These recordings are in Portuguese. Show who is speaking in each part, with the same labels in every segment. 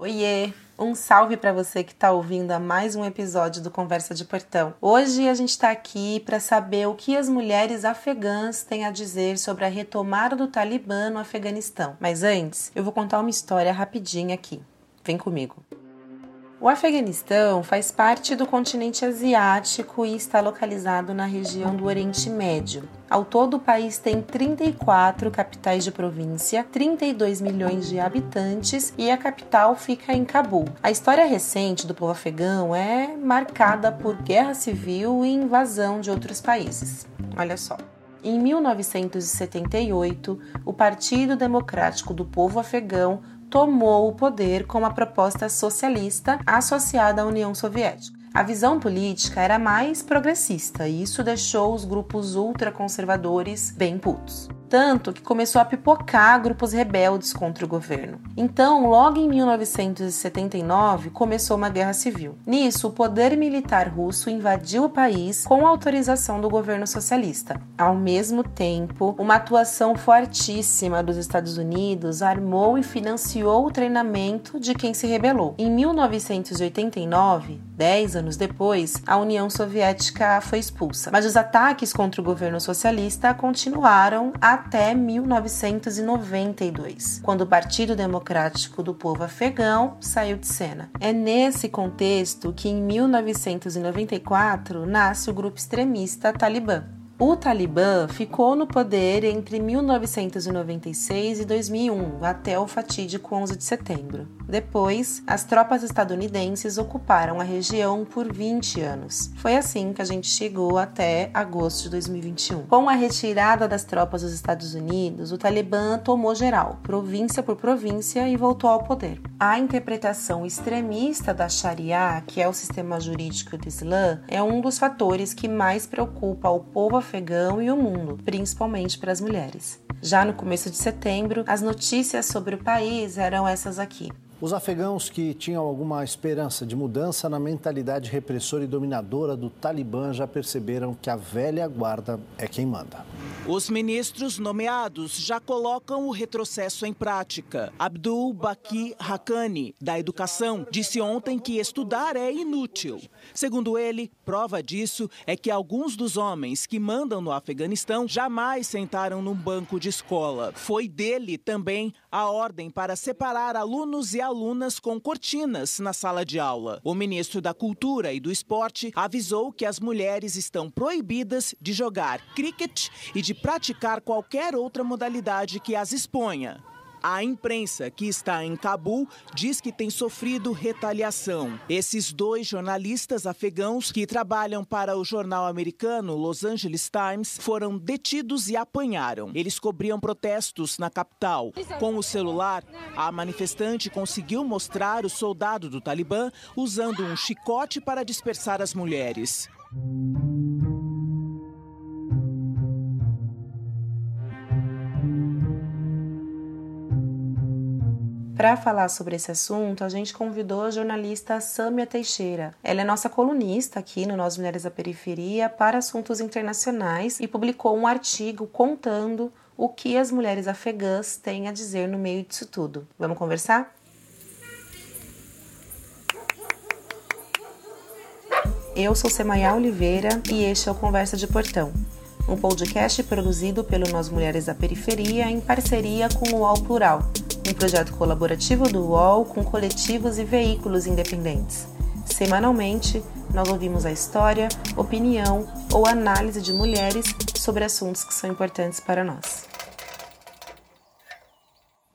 Speaker 1: Oiê! Um salve para você que está ouvindo a mais um episódio do Conversa de Portão. Hoje a gente está aqui para saber o que as mulheres afegãs têm a dizer sobre a retomada do Talibã no Afeganistão. Mas antes, eu vou contar uma história rapidinha aqui. Vem comigo. O Afeganistão faz parte do continente asiático e está localizado na região do Oriente Médio. Ao todo, o país tem 34 capitais de província, 32 milhões de habitantes e a capital fica em Cabul. A história recente do povo afegão é marcada por guerra civil e invasão de outros países. Olha só. Em 1978, o Partido Democrático do Povo Afegão tomou o poder com uma proposta socialista associada à União Soviética. A visão política era mais progressista e isso deixou os grupos ultraconservadores bem putos tanto que começou a pipocar grupos rebeldes contra o governo. Então, logo em 1979, começou uma guerra civil. Nisso, o poder militar russo invadiu o país com autorização do governo socialista. Ao mesmo tempo, uma atuação fortíssima dos Estados Unidos armou e financiou o treinamento de quem se rebelou. Em 1989, dez anos depois, a União Soviética foi expulsa, mas os ataques contra o governo socialista continuaram a até 1992, quando o Partido Democrático do Povo Afegão saiu de cena. É nesse contexto que, em 1994, nasce o grupo extremista Talibã. O Talibã ficou no poder entre 1996 e 2001, até o fatídico 11 de setembro. Depois, as tropas estadunidenses ocuparam a região por 20 anos. Foi assim que a gente chegou até agosto de 2021. Com a retirada das tropas dos Estados Unidos, o Talibã tomou geral, província por província, e voltou ao poder. A interpretação extremista da Sharia, que é o sistema jurídico do Islã, é um dos fatores que mais preocupa o povo afegão e o mundo, principalmente para as mulheres. Já no começo de setembro, as notícias sobre o país eram essas aqui.
Speaker 2: Os afegãos que tinham alguma esperança de mudança na mentalidade repressora e dominadora do Talibã já perceberam que a velha guarda é quem manda.
Speaker 3: Os ministros nomeados já colocam o retrocesso em prática. Abdul Baki Haqqani, da Educação, disse ontem que estudar é inútil. Segundo ele, prova disso é que alguns dos homens que mandam no Afeganistão jamais sentaram num banco de escola. Foi dele também a ordem para separar alunos e alunas com cortinas na sala de aula. O ministro da Cultura e do Esporte avisou que as mulheres estão proibidas de jogar cricket e de praticar qualquer outra modalidade que as exponha. A imprensa que está em Cabul diz que tem sofrido retaliação. Esses dois jornalistas afegãos que trabalham para o jornal americano Los Angeles Times foram detidos e apanharam. Eles cobriam protestos na capital. Com o celular, a manifestante conseguiu mostrar o soldado do Talibã usando um chicote para dispersar as mulheres.
Speaker 1: Para falar sobre esse assunto, a gente convidou a jornalista Sâmia Teixeira. Ela é nossa colunista aqui no Nós Mulheres da Periferia para assuntos internacionais e publicou um artigo contando o que as mulheres afegãs têm a dizer no meio disso tudo. Vamos conversar? Eu sou Semaia Oliveira e este é o Conversa de Portão, um podcast produzido pelo Nós Mulheres da Periferia em parceria com o UOL Plural um projeto colaborativo do UOL com coletivos e veículos independentes. Semanalmente, nós ouvimos a história, opinião ou análise de mulheres sobre assuntos que são importantes para nós.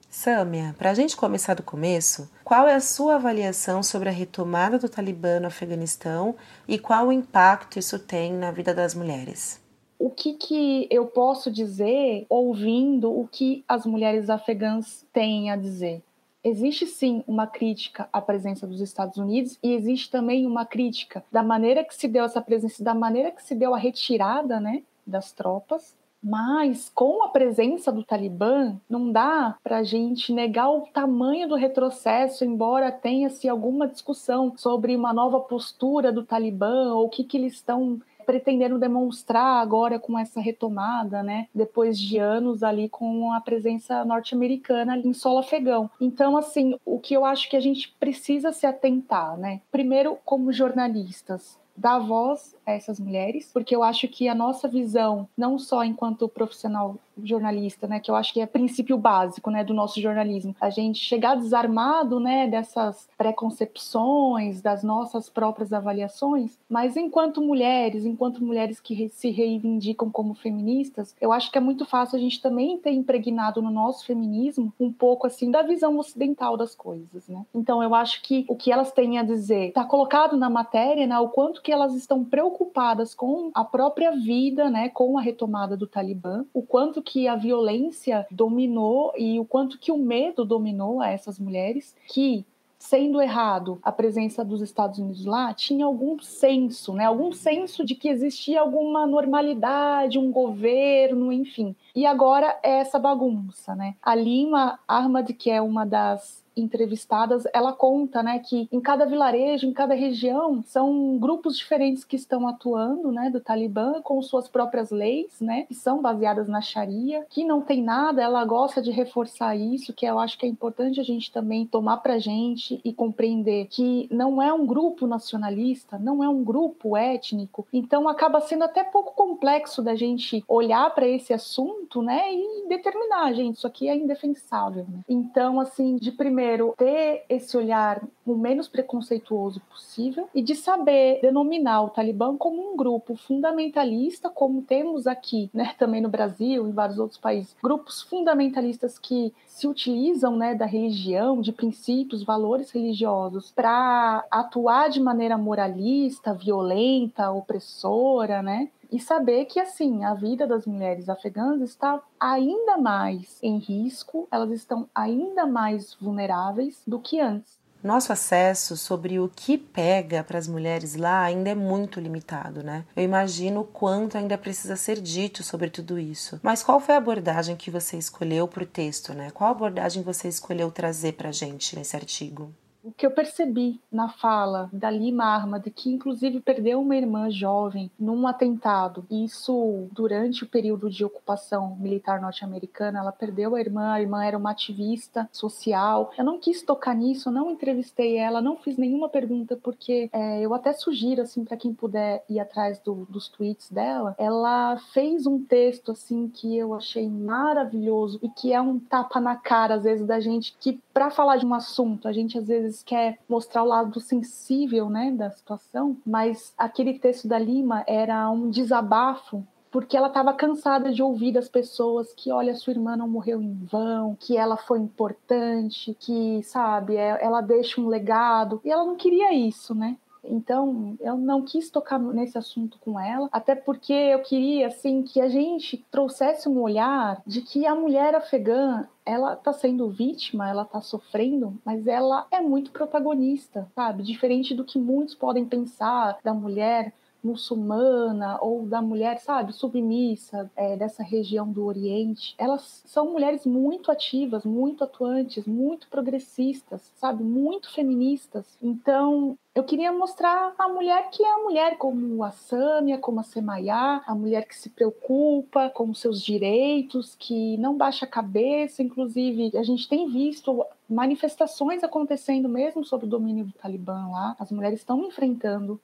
Speaker 1: Sâmia, para a gente começar do começo, qual é a sua avaliação sobre a retomada do Talibã no Afeganistão e qual o impacto isso tem na vida das mulheres?
Speaker 4: O que, que eu posso dizer ouvindo o que as mulheres afegãs têm a dizer? Existe sim uma crítica à presença dos Estados Unidos e existe também uma crítica da maneira que se deu essa presença, da maneira que se deu a retirada né, das tropas. Mas com a presença do Talibã, não dá para a gente negar o tamanho do retrocesso, embora tenha-se alguma discussão sobre uma nova postura do Talibã ou o que, que eles estão pretendendo demonstrar agora com essa retomada, né, depois de anos ali com a presença norte-americana em solo afegão. Então, assim, o que eu acho que a gente precisa se atentar, né? Primeiro, como jornalistas, dar voz a essas mulheres, porque eu acho que a nossa visão, não só enquanto profissional jornalista, né, que eu acho que é princípio básico, né, do nosso jornalismo, a gente chegar desarmado, né, dessas preconcepções, das nossas próprias avaliações, mas enquanto mulheres, enquanto mulheres que se reivindicam como feministas, eu acho que é muito fácil a gente também ter impregnado no nosso feminismo um pouco assim da visão ocidental das coisas, né? Então eu acho que o que elas têm a dizer está colocado na matéria, né, o quanto que elas estão preocupadas com a própria vida, né, com a retomada do Talibã, o quanto que a violência dominou e o quanto que o medo dominou a essas mulheres que sendo errado a presença dos Estados Unidos lá, tinha algum senso, né? Algum senso de que existia alguma normalidade, um governo, enfim. E agora é essa bagunça, né? A Lima Ahmad, que é uma das entrevistadas, ela conta, né, que em cada vilarejo, em cada região, são grupos diferentes que estão atuando, né, do Talibã com suas próprias leis, né, que são baseadas na Sharia, que não tem nada, ela gosta de reforçar isso, que eu acho que é importante a gente também tomar pra gente e compreender que não é um grupo nacionalista, não é um grupo étnico, então acaba sendo até pouco complexo da gente olhar para esse assunto, né, e determinar, gente, isso aqui é indefensável, né? Então, assim, de primeiro primeiro, ter esse olhar o menos preconceituoso possível e de saber denominar o Talibã como um grupo fundamentalista, como temos aqui, né, também no Brasil, em vários outros países, grupos fundamentalistas que se utilizam, né, da religião, de princípios, valores religiosos para atuar de maneira moralista, violenta, opressora, né? E saber que assim a vida das mulheres afegãs está ainda mais em risco, elas estão ainda mais vulneráveis do que antes.
Speaker 1: Nosso acesso sobre o que pega para as mulheres lá ainda é muito limitado, né? Eu imagino o quanto ainda precisa ser dito sobre tudo isso. Mas qual foi a abordagem que você escolheu para o texto, né? Qual abordagem você escolheu trazer para a gente nesse artigo?
Speaker 4: O que eu percebi na fala da Lima Armad, que inclusive perdeu uma irmã jovem num atentado, isso durante o período de ocupação militar norte-americana, ela perdeu a irmã, a irmã era uma ativista social. Eu não quis tocar nisso, não entrevistei ela, não fiz nenhuma pergunta, porque é, eu até sugiro, assim, para quem puder ir atrás do, dos tweets dela, ela fez um texto, assim, que eu achei maravilhoso e que é um tapa na cara, às vezes, da gente, que para falar de um assunto, a gente às vezes vezes quer mostrar o lado sensível, né, da situação, mas aquele texto da Lima era um desabafo porque ela estava cansada de ouvir das pessoas que, olha, sua irmã não morreu em vão, que ela foi importante, que, sabe, é, ela deixa um legado. E ela não queria isso, né? Então, eu não quis tocar nesse assunto com ela, até porque eu queria assim que a gente trouxesse um olhar de que a mulher afegã ela tá sendo vítima, ela tá sofrendo, mas ela é muito protagonista, sabe? Diferente do que muitos podem pensar da mulher muçulmana ou da mulher, sabe, submissa é, dessa região do Oriente, elas são mulheres muito ativas, muito atuantes, muito progressistas, sabe, muito feministas. Então, eu queria mostrar a mulher que é a mulher, como a Sâmia, como a Semaiá, a mulher que se preocupa com seus direitos, que não baixa a cabeça. Inclusive, a gente tem visto manifestações acontecendo mesmo sob o domínio do Talibã lá. As mulheres estão enfrentando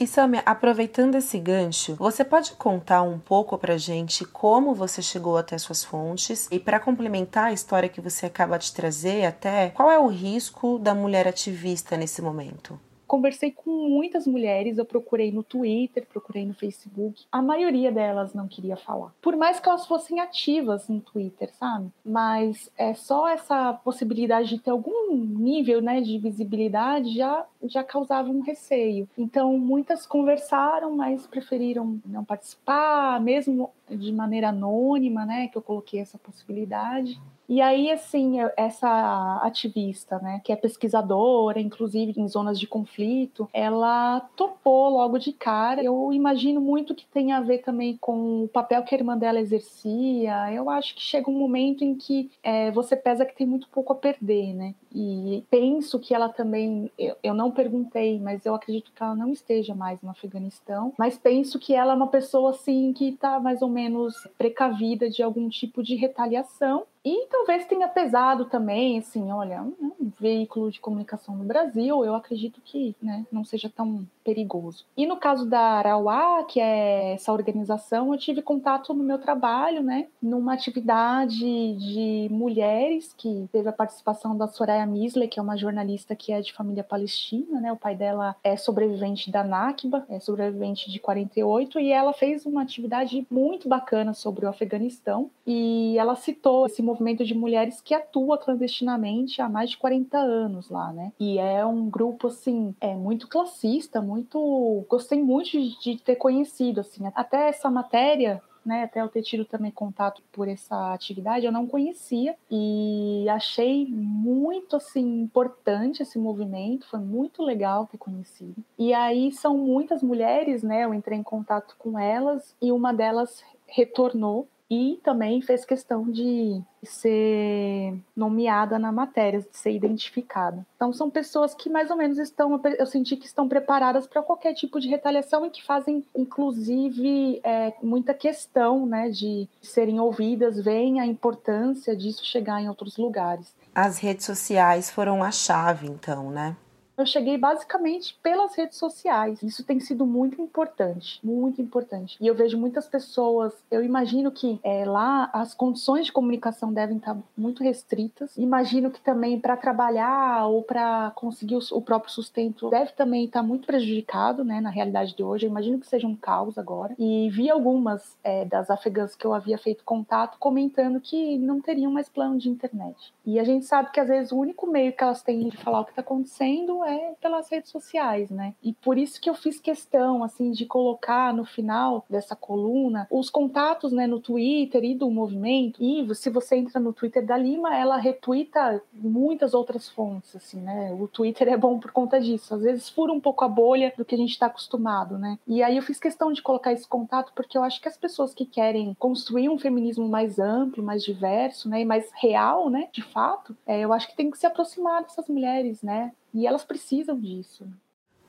Speaker 1: e Samia, aproveitando esse gancho, você pode contar um pouco pra gente como você chegou até suas fontes e para complementar a história que você acaba de trazer até, qual é o risco da mulher ativista nesse momento?
Speaker 4: Conversei com muitas mulheres, eu procurei no Twitter, procurei no Facebook. A maioria delas não queria falar. Por mais que elas fossem ativas no Twitter, sabe? Mas é só essa possibilidade de ter algum nível, né, de visibilidade já já causava um receio. Então, muitas conversaram, mas preferiram não participar, mesmo de maneira anônima, né, que eu coloquei essa possibilidade. E aí, assim, essa ativista, né, que é pesquisadora, inclusive em zonas de conflito, ela topou logo de cara. Eu imagino muito que tem a ver também com o papel que a irmã dela exercia. Eu acho que chega um momento em que é, você pesa que tem muito pouco a perder, né? E penso que ela também, eu, eu não perguntei, mas eu acredito que ela não esteja mais no Afeganistão. Mas penso que ela é uma pessoa assim que está mais ou menos precavida de algum tipo de retaliação e talvez tenha pesado também, assim, olha, um, um, veículo de comunicação no Brasil, eu acredito que né, não seja tão perigoso. E no caso da Arauá, que é essa organização, eu tive contato no meu trabalho, né, numa atividade de mulheres, que teve a participação da Soraya Misley, que é uma jornalista que é de família palestina, né, o pai dela é sobrevivente da Nakba, é sobrevivente de 48, e ela fez uma atividade muito bacana sobre o Afeganistão, e ela citou esse movimento de mulheres que atua clandestinamente há mais de 40 anos lá, né? E é um grupo, assim, é muito classista, muito... Gostei muito de, de ter conhecido, assim. Até essa matéria né, até eu ter tido também contato por essa atividade, eu não conhecia e achei muito assim importante esse movimento, foi muito legal ter conhecido. E aí são muitas mulheres, né, eu entrei em contato com elas e uma delas retornou e também fez questão de ser nomeada na matéria, de ser identificada. Então são pessoas que mais ou menos estão, eu senti que estão preparadas para qualquer tipo de retaliação e que fazem, inclusive, é, muita questão, né, de serem ouvidas, veem a importância disso chegar em outros lugares.
Speaker 1: As redes sociais foram a chave, então, né?
Speaker 4: Eu cheguei basicamente pelas redes sociais. Isso tem sido muito importante, muito importante. E eu vejo muitas pessoas, eu imagino que é, lá as condições de comunicação devem estar muito restritas. Imagino que também para trabalhar ou para conseguir o, o, próprio sustento deve também estar muito prejudicado, né, na realidade de hoje. Eu imagino que seja um caos agora. E vi algumas é, das afegãs que eu havia feito contato comentando que não teriam mais plano de internet. E a gente sabe que às vezes o único meio que elas têm de falar o que está acontecendo é pelas redes sociais, né? E por isso que eu fiz questão, assim, de colocar no final dessa coluna os contatos, né, no Twitter e do movimento. E se você entra no Twitter da Lima, ela retuita muitas outras fontes, assim, né? O Twitter é bom por conta disso. Às vezes fura um pouco a bolha do que a gente está acostumado, né? E aí eu fiz questão de colocar esse contato porque eu acho que as pessoas que querem construir um feminismo mais amplo, mais diverso, né, e mais real, né, de fato, é, eu acho que tem que se aproximar dessas mulheres, né? E elas precisam disso.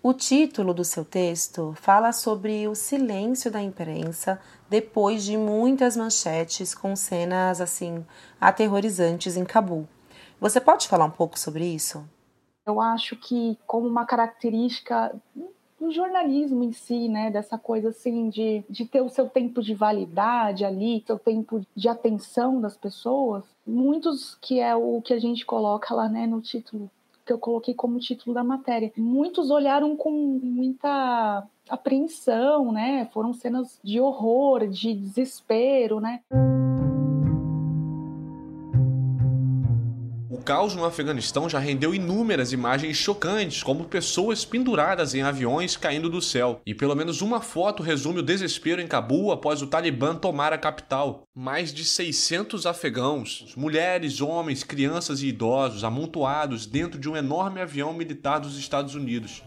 Speaker 1: O título do seu texto fala sobre o silêncio da imprensa depois de muitas manchetes com cenas assim aterrorizantes em Cabul. Você pode falar um pouco sobre isso?
Speaker 4: Eu acho que como uma característica do jornalismo em si, né? Dessa coisa assim de, de ter o seu tempo de validade ali, seu tempo de atenção das pessoas. Muitos que é o que a gente coloca lá, né, no título que eu coloquei como título da matéria. Muitos olharam com muita apreensão, né? Foram cenas de horror, de desespero, né?
Speaker 5: Caos no Afeganistão já rendeu inúmeras imagens chocantes, como pessoas penduradas em aviões caindo do céu. E pelo menos uma foto resume o desespero em Cabul após o Talibã tomar a capital. Mais de 600 afegãos, mulheres, homens, crianças e idosos, amontoados dentro de um enorme avião militar dos Estados Unidos.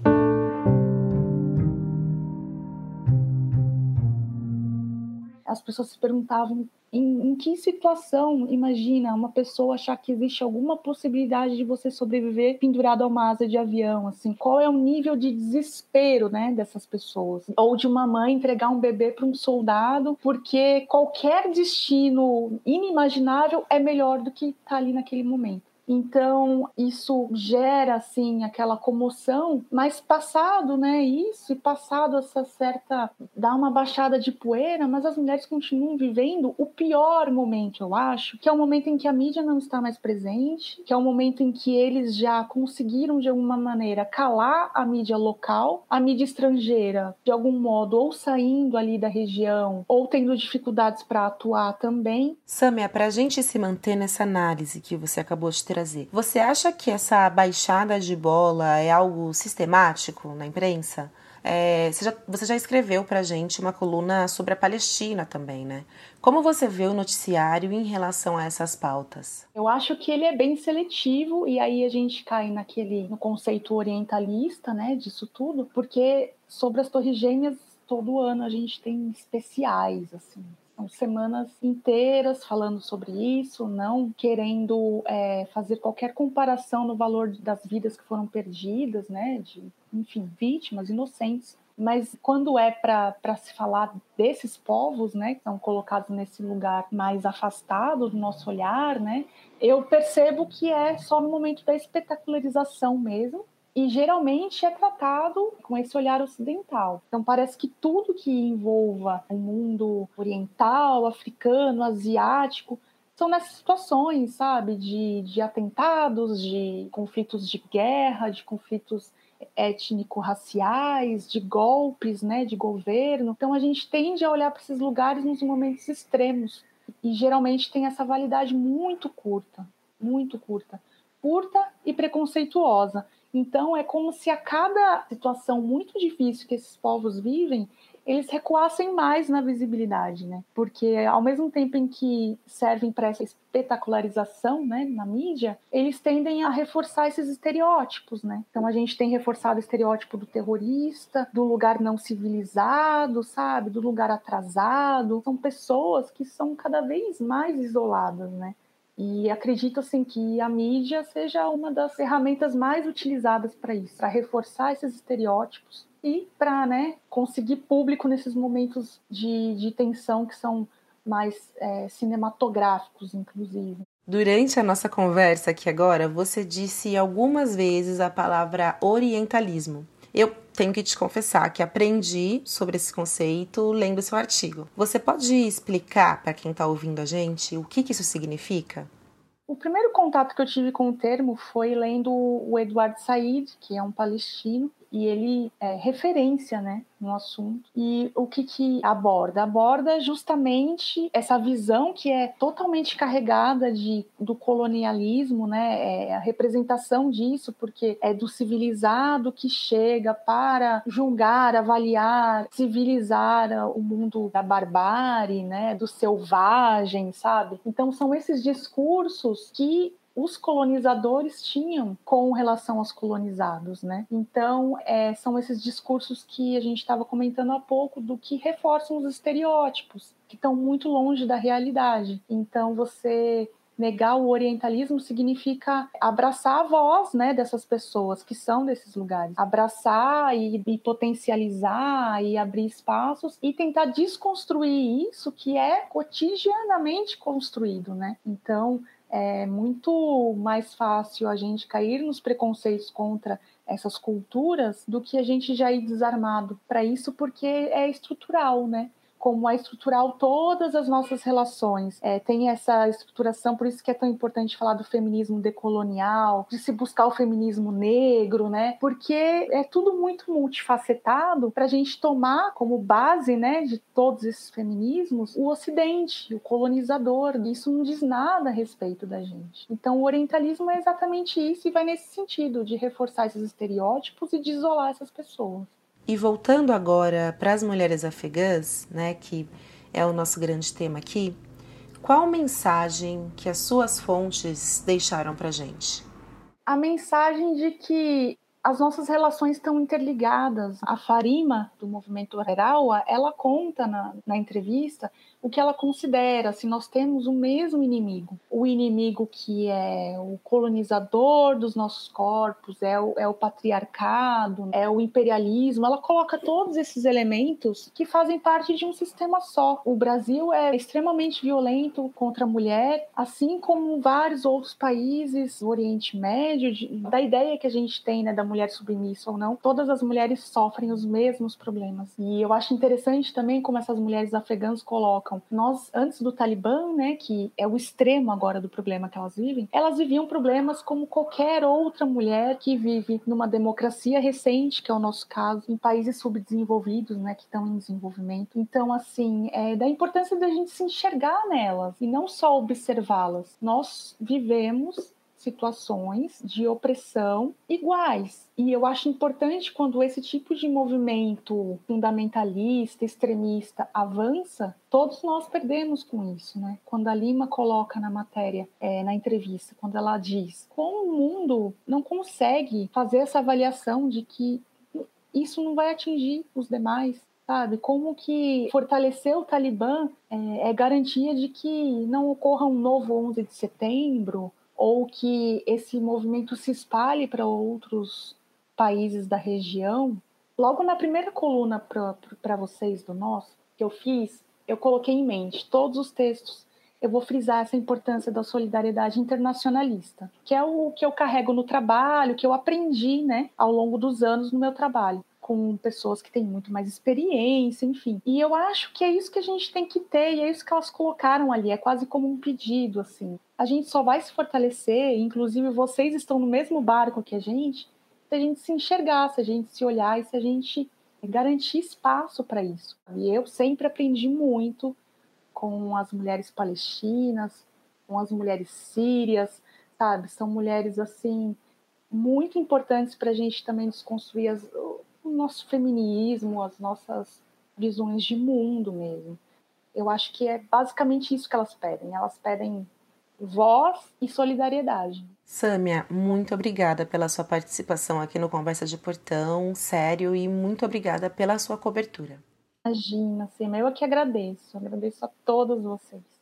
Speaker 4: As pessoas se perguntavam em, em, que situação, imagina, uma pessoa achar que existe alguma possibilidade de você sobreviver pendurado a uma asa de avião, assim, qual é o nível de desespero, né, dessas pessoas? Ou de uma mãe entregar um bebê para um soldado, porque qualquer destino inimaginável é melhor do que estar tá ali naquele momento. Então, isso gera, assim, aquela comoção, mas passado, né, isso, e passado essa certa, dá uma baixada de poeira, mas as mulheres continuam vivendo o pior momento, eu acho, que é o momento em que a mídia não está mais presente, que é o momento em que eles já conseguiram, de alguma maneira, calar a mídia local, a mídia estrangeira, de algum modo, ou saindo ali da região, ou tendo dificuldades para atuar também.
Speaker 1: Samia, para a gente se manter nessa análise que você acabou de ter trazer. Você acha que essa baixada de bola é algo sistemático na imprensa? É, você, já, você já escreveu para gente uma coluna sobre a Palestina também, né? Como você vê o noticiário em relação a essas pautas?
Speaker 4: Eu acho que ele é bem seletivo e aí a gente cai naquele no conceito orientalista, né, disso tudo, porque sobre as Torres Gêmeas todo ano a gente tem especiais assim. São semanas inteiras falando sobre isso, não querendo é, fazer qualquer comparação no valor das vidas que foram perdidas, né? De, enfim, vítimas inocentes. Mas quando é para se falar desses povos, né, que estão colocados nesse lugar mais afastado do nosso olhar, né, eu percebo que é só no momento da espetacularização mesmo, e geralmente é tratado com esse olhar ocidental. Então parece que tudo que envolva o mundo oriental, africano, asiático são nessas situações, sabe, de, de atentados, de conflitos de guerra, de conflitos étnico-raciais, de golpes, né, de governo. Então a gente tende a olhar para esses lugares nos momentos extremos e geralmente tem essa validade muito curta, muito curta, curta e preconceituosa. Então, é como se a cada situação muito difícil que esses povos vivem, eles recuassem mais na visibilidade, né? Porque ao mesmo tempo em que servem para essa espetacularização, né, na mídia, eles tendem a reforçar esses estereótipos, né? Então a gente tem reforçado o estereótipo do terrorista, do lugar não civilizado, sabe, do lugar atrasado. São pessoas que são cada vez mais isoladas, né? E acredito assim que a mídia seja uma das ferramentas mais utilizadas para isso, para reforçar esses estereótipos e para né, conseguir público nesses momentos de, de tensão que são mais é, cinematográficos, inclusive.
Speaker 1: Durante a nossa conversa aqui agora, você disse algumas vezes a palavra orientalismo. Eu tenho que te confessar que aprendi sobre esse conceito lendo seu artigo. Você pode explicar para quem está ouvindo a gente o que, que isso significa?
Speaker 4: O primeiro contato que eu tive com o termo foi lendo o Eduardo Said, que é um palestino, e ele é referência né, no assunto. E o que, que aborda? Aborda justamente essa visão que é totalmente carregada de, do colonialismo, né? É a representação disso, porque é do civilizado que chega para julgar, avaliar, civilizar o mundo da barbárie, né? do selvagem, sabe? Então são esses discursos que os colonizadores tinham com relação aos colonizados, né? Então, é, são esses discursos que a gente estava comentando há pouco do que reforçam os estereótipos, que estão muito longe da realidade. Então, você negar o orientalismo significa abraçar a voz né, dessas pessoas que são desses lugares. Abraçar e, e, potencializar e abrir espaços e tentar desconstruir isso que é cotidianamente construído. Né? Então, é muito mais fácil a gente cair nos preconceitos contra essas culturas do que a gente já ir desarmado para isso, porque é estrutural, né? Como é estrutural todas as nossas relações. É, tem essa estruturação, por isso que é tão importante falar do feminismo decolonial, de se buscar o feminismo negro, né? Porque é tudo muito multifacetado para a gente tomar como base, né, de todos esses feminismos o Ocidente, o colonizador. Isso não diz nada a respeito da gente. Então, o orientalismo é exatamente isso e vai nesse sentido de reforçar esses estereótipos e de isolar essas pessoas.
Speaker 1: E voltando agora para as mulheres afegãs, né, que é o nosso grande tema aqui, qual mensagem que as suas fontes deixaram para gente?
Speaker 4: A mensagem de que as nossas relações estão interligadas. A Farima, do movimento Araua, ela conta na, na entrevista o que ela considera, se nós temos o mesmo inimigo, o inimigo que é o colonizador dos nossos corpos, é o, é o patriarcado, é o imperialismo, ela coloca todos esses elementos que fazem parte de um sistema só. O Brasil é extremamente violento contra a mulher, assim como vários outros países do Oriente Médio, de, da ideia que a gente tem né, da mulher submissa ou não, todas as mulheres sofrem os mesmos problemas. E eu acho interessante também como essas mulheres afegãs colocam nós, antes do Talibã, né, que é o extremo agora do problema que elas vivem, elas viviam problemas como qualquer outra mulher que vive numa democracia recente, que é o nosso caso, em países subdesenvolvidos, né, que estão em desenvolvimento. Então, assim, é da importância da gente se enxergar nelas e não só observá-las. Nós vivemos situações de opressão iguais. E eu acho importante quando esse tipo de movimento fundamentalista, extremista avança, todos nós perdemos com isso, né? Quando a Lima coloca na matéria, é, na entrevista, quando ela diz como o mundo não consegue fazer essa avaliação de que isso não vai atingir os demais, sabe? Como que fortalecer o Talibã é, é garantia de que não ocorra um novo 11 de setembro ou que esse movimento se espalhe para outros países da região. Logo na primeira coluna para vocês do nosso que eu fiz, eu coloquei em mente todos os textos. Eu vou frisar essa importância da solidariedade internacionalista, que é o que eu carrego no trabalho, que eu aprendi, né, ao longo dos anos no meu trabalho com pessoas que têm muito mais experiência, enfim. E eu acho que é isso que a gente tem que ter, e é isso que elas colocaram ali, é quase como um pedido, assim. A gente só vai se fortalecer, inclusive vocês estão no mesmo barco que a gente, se a gente se enxergar, se a gente se olhar e se a gente garantir espaço para isso. E eu sempre aprendi muito com as mulheres palestinas, com as mulheres sírias, sabe? São mulheres assim muito importantes para a gente também desconstruir as, nosso feminismo, as nossas visões de mundo mesmo. Eu acho que é basicamente isso que elas pedem. Elas pedem voz e solidariedade.
Speaker 1: Sâmia, muito obrigada pela sua participação aqui no Conversa de Portão, sério, e muito obrigada pela sua cobertura.
Speaker 4: Imagina, Sâmia, eu que agradeço. agradeço a todos vocês.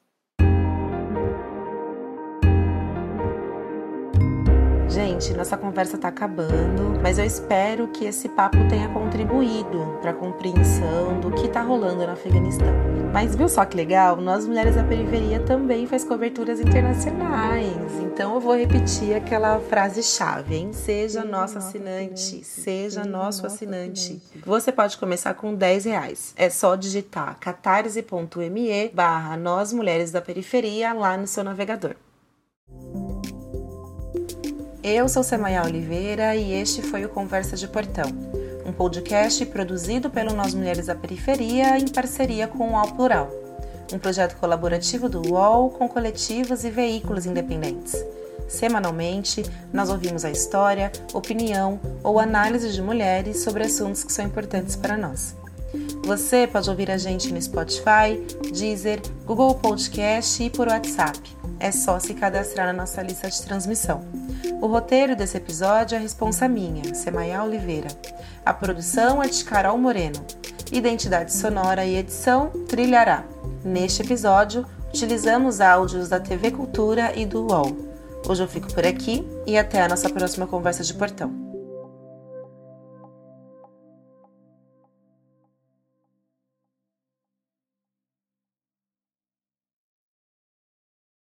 Speaker 1: Gente, nossa conversa está acabando, mas eu espero que esse papo tenha contribuído para a compreensão do que está rolando no Afeganistão. Mas viu só que legal? Nós Mulheres da Periferia também faz coberturas internacionais. Então eu vou repetir aquela frase-chave, hein? Seja nosso assinante, seja nosso assinante. Você pode começar com 10 reais. É só digitar catarse.me barra Nós Mulheres da Periferia lá no seu navegador. Eu sou Semaia Oliveira e este foi o Conversa de Portão, um podcast produzido pelo Nós Mulheres da Periferia em parceria com o Al Plural, um projeto colaborativo do UOL com coletivos e veículos independentes. Semanalmente, nós ouvimos a história, opinião ou análise de mulheres sobre assuntos que são importantes para nós. Você pode ouvir a gente no Spotify, Deezer, Google Podcast e por WhatsApp. É só se cadastrar na nossa lista de transmissão. O roteiro desse episódio é responsa minha, Semaia Oliveira. A produção é de Carol Moreno. Identidade sonora e edição Trilhará. Neste episódio, utilizamos áudios da TV Cultura e do UOL. Hoje eu fico por aqui e até a nossa próxima conversa de portão.